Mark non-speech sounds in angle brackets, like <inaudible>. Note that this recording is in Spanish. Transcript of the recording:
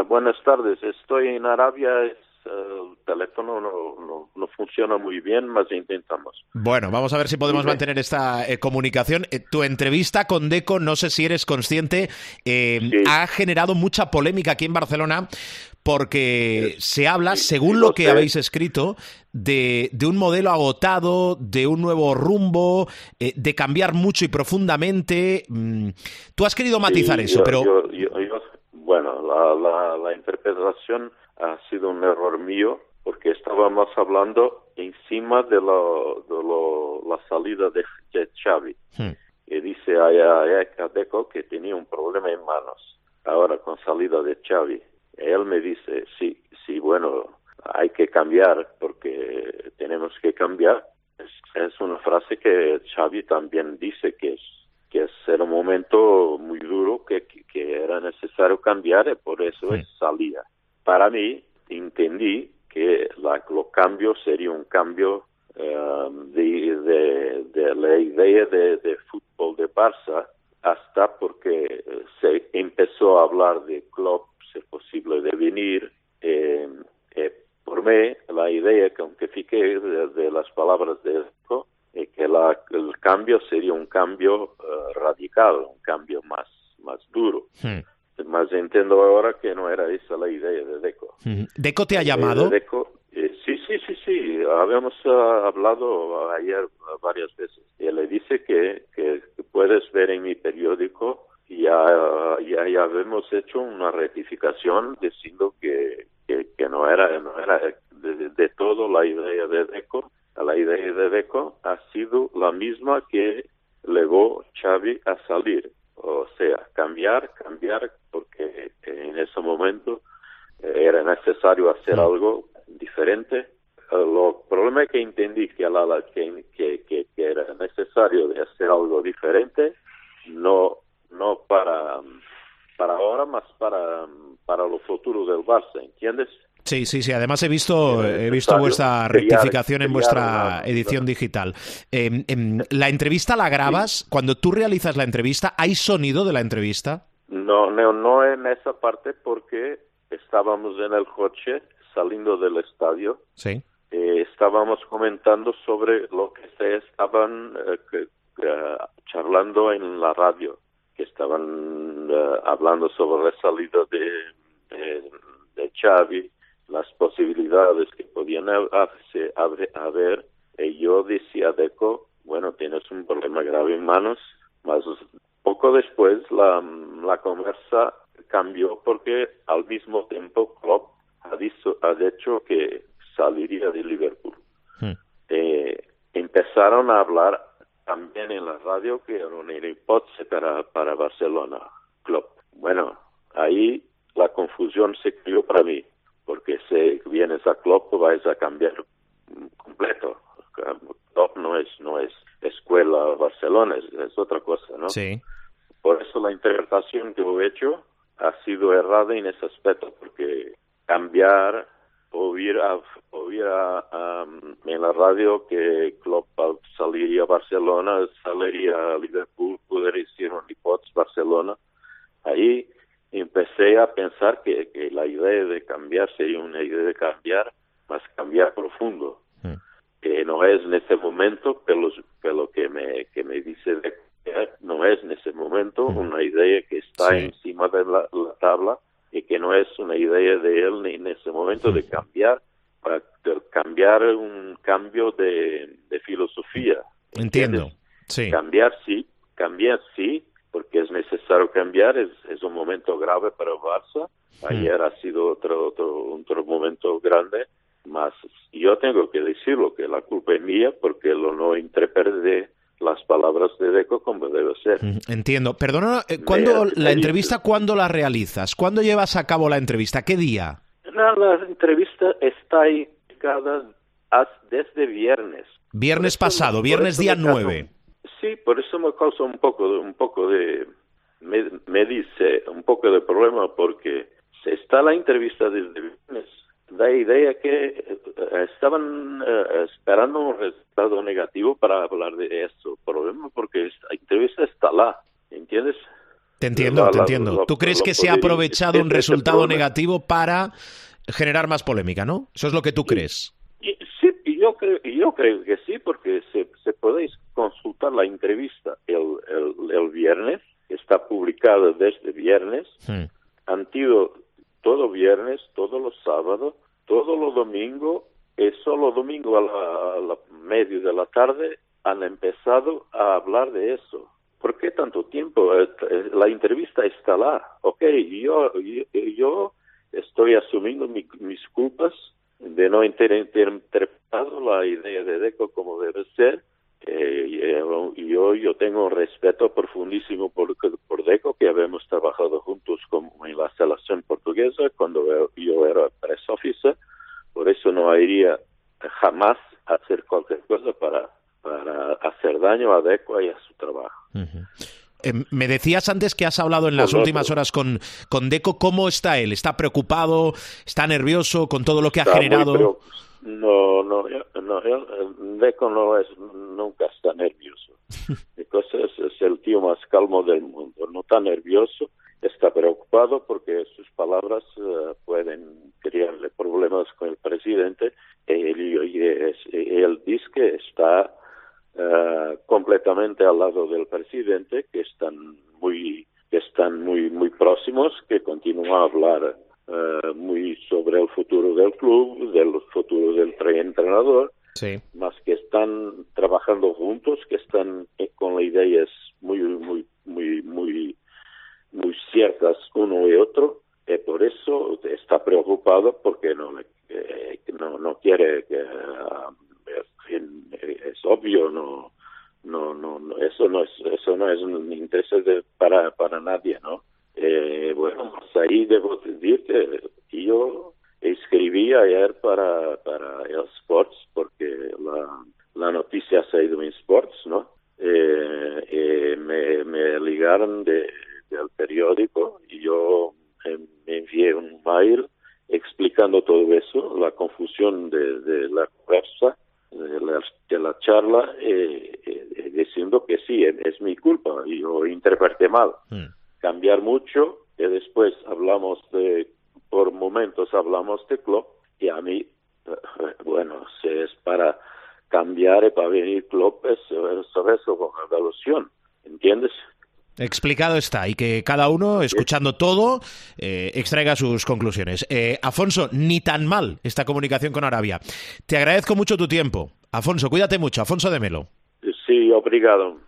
Eh, buenas tardes, estoy en Arabia, es, eh, el teléfono no, no, no funciona muy bien, más intentamos. Bueno, vamos a ver si podemos mantener esta eh, comunicación. Eh, tu entrevista con Deco, no sé si eres consciente, eh, Sí. ha generado mucha polémica aquí en Barcelona porque se habla, según lo que habéis escrito, de, de un modelo agotado, de un nuevo rumbo, eh, de cambiar mucho y profundamente. Mm, Tú has querido matizar Sí, eso, yo- pero yo- yo- yo- bueno, la, la, la interpretación ha sido un error mío porque estábamos hablando encima de, lo, de lo- la salida de, de Xavi. Y dice a, a, a Deco que tenía un problema en manos. Ahora con salida de Xavi. Él me dice, sí, sí, bueno, hay que cambiar porque tenemos que cambiar. Es, es una frase que Xavi también dice que es que es era un momento muy duro que, era necesario cambiar y por eso Sí. es salida. Para mí, entendí que la, lo cambio sería un cambio eh, de, de, de la idea de, de fútbol de Barça hasta porque eh, se empezó a hablar de club, si es posible de venir. Eh, eh, por mí, la idea que aunque fique de, de las palabras de la, el cambio sería un cambio eh, radical, un cambio más, más duro. Hmm. Más entiendo ahora que no era esa la idea de Deco. Mm, Deco te ha Eh, llamado. Deco, eh, sí, sí, sí, sí. Habíamos hablado ayer varias veces. Y le dice que, que puedes ver en mi periódico ya, ya, ya habíamos hecho una rectificación diciendo que, que, que no era, no era de, de todo la idea de Deco. La idea de Deco ha sido la misma que legó Xavi a salir. O sea, cambiar, cambiar, porque en ese momento eh, era necesario hacer algo diferente. Eh, Lo problema es que entendí que, la, la- que, que, que- que era necesario de hacer algo diferente, no, no para, para ahora, más para, para lo futuro del Barça, ¿entiendes? Sí, sí, sí. Además he visto, he visto vuestra rectificación en vuestra edición digital. Eh, la entrevista la grabas. Cuando tú realizas la entrevista, ¿hay sonido de la entrevista? No, no, no en esa parte porque estábamos en el coche saliendo del estadio Sí. eh, estábamos comentando sobre lo que se estaban eh, que- charlando en la radio, que estaban eh, hablando sobre la salida de, de, de Xavi, las posibilidades que podían haberse- haber. Y yo decía a Deco, bueno, tienes un problema grave en manos, más poco después la, la conversa cambió porque al mismo tiempo Klopp ha dicho, ha dicho que saliría de Liverpool. Hmm. Eh, empezaron a hablar también en la radio que era una hipótesis para, para Barcelona Club. Bueno, ahí la confusión se creó para mí, porque si vienes a Club vais a cambiar completo. Club no es, no es escuela Barcelona, es, es otra cosa, ¿no? Sí. Por eso la interpretación que he hecho ha sido errada en ese aspecto, porque cambiar, oír, a, oír a, um, en la radio que Klopp saliría a Barcelona, saliría a Liverpool, podría ser un Barcelona, a pensar que, que la idea de cambiar sería una idea de cambiar, más cambiar profundo que no es en ese momento, pero, pero que me que me dice de no es en ese momento una idea que está Sí. encima de la, la tabla y que no es una idea de él ni en ese momento de cambiar para de cambiar un cambio de, de filosofía. Entiendo. ¿entiendes? Sí. Cambiar sí, cambiar sí, porque es necesario cambiar, es, es momento grave para el Barça. Ayer ha sido otro, otro, otro momento grande, más yo tengo que decirlo, que la culpa es mía porque lo no interpreté las palabras de Deco como debe ser. Mm, Entiendo. Perdona, eh, ¿cuándo Me- la entrevista, cuándo la realizas? ¿Cuándo llevas a cabo la entrevista? ¿Qué día? No, la entrevista está ahí cada, desde viernes. Viernes me- pasado, viernes día me causa 9. un- sí, por eso me causa un poco, un poco de, me, dice un poco de problema porque está la entrevista desde viernes, da idea que eh, estaban eh, esperando un resultado negativo para hablar de eso. Problema porque esta entrevista está lá, ¿entiendes? Te entiendo, te entiendo. ¿Tú crees que se ha aprovechado un resultado negativo para generar más polémica, no? Eso es lo que tú crees. Sí, yo creo, yo creo que sí, porque se, se podéis consultar la entrevista el, el, viernes, está publicada desde viernes, han sido todo viernes, todos los sábados, todo los domingo, y solo domingo a la, medio de la tarde han empezado a hablar de eso. ¿Por qué tanto tiempo? La entrevista está lá. Ok, yo, yo, estoy asumiendo mis culpas de no haber interpretado la idea de Deco como debe ser. Eh, yo, yo tengo un respeto profundísimo por, por Deco, que habíamos trabajado juntos como en la selección portuguesa cuando yo era press officer. Por eso no iría jamás a hacer cualquier cosa para, para hacer daño a Deco y a su trabajo. Em, me decías antes que has hablado en las últimas horas con, con Deco. ¿Cómo está él? ¿Está preocupado? ¿Está nervioso con todo lo que ha generado? No, no, no, Deco no es, nunca está nervioso. <laughs> Entonces es el tío más calmo del mundo. No está nervioso, está preocupado porque sus palabras eh, pueden crearle problemas con el presidente. Él, él dice que está eh, completamente al lado del presidente, que están muy, que están muy, muy próximos, que continúa a hablar uh, muy sobre el futuro del club, del futuro del entrenador, sí. más que están trabajando juntos, que están eh, con ideas muy, muy, muy, muy, muy ciertas uno y otro, y por eso está preocupado porque no, no, no quiere que es obvio, no, no, no, eso no es, eso no es un interés de, para, para nadie, ¿no? Ahí debo decir que yo escribí ayer para, para el Sports, porque la, la noticia se ha ido en Sports, ¿no? Eh, eh, me, me ligaron de, del periódico y yo me envié un mail explicando todo eso, la confusión de, de la conversa de la, de la charla eh, eh, diciendo que sí, es, mi culpa, yo interpreté mal. Hmm. Cambiar mucho, y después hablamos de, por momentos hablamos de club, y a mí, <laughs> bueno, si es para cambiar y para venir club, es, es eso con evaluación, ¿entiendes? Explicado está y que cada uno, escuchando todo, eh, extraiga sus conclusiones. Eh, Afonso, ni tan mal esta comunicación con Arabia. Te agradezco mucho tu tiempo. Afonso, cuídate mucho. Afonso de Melo. Sí, obrigado.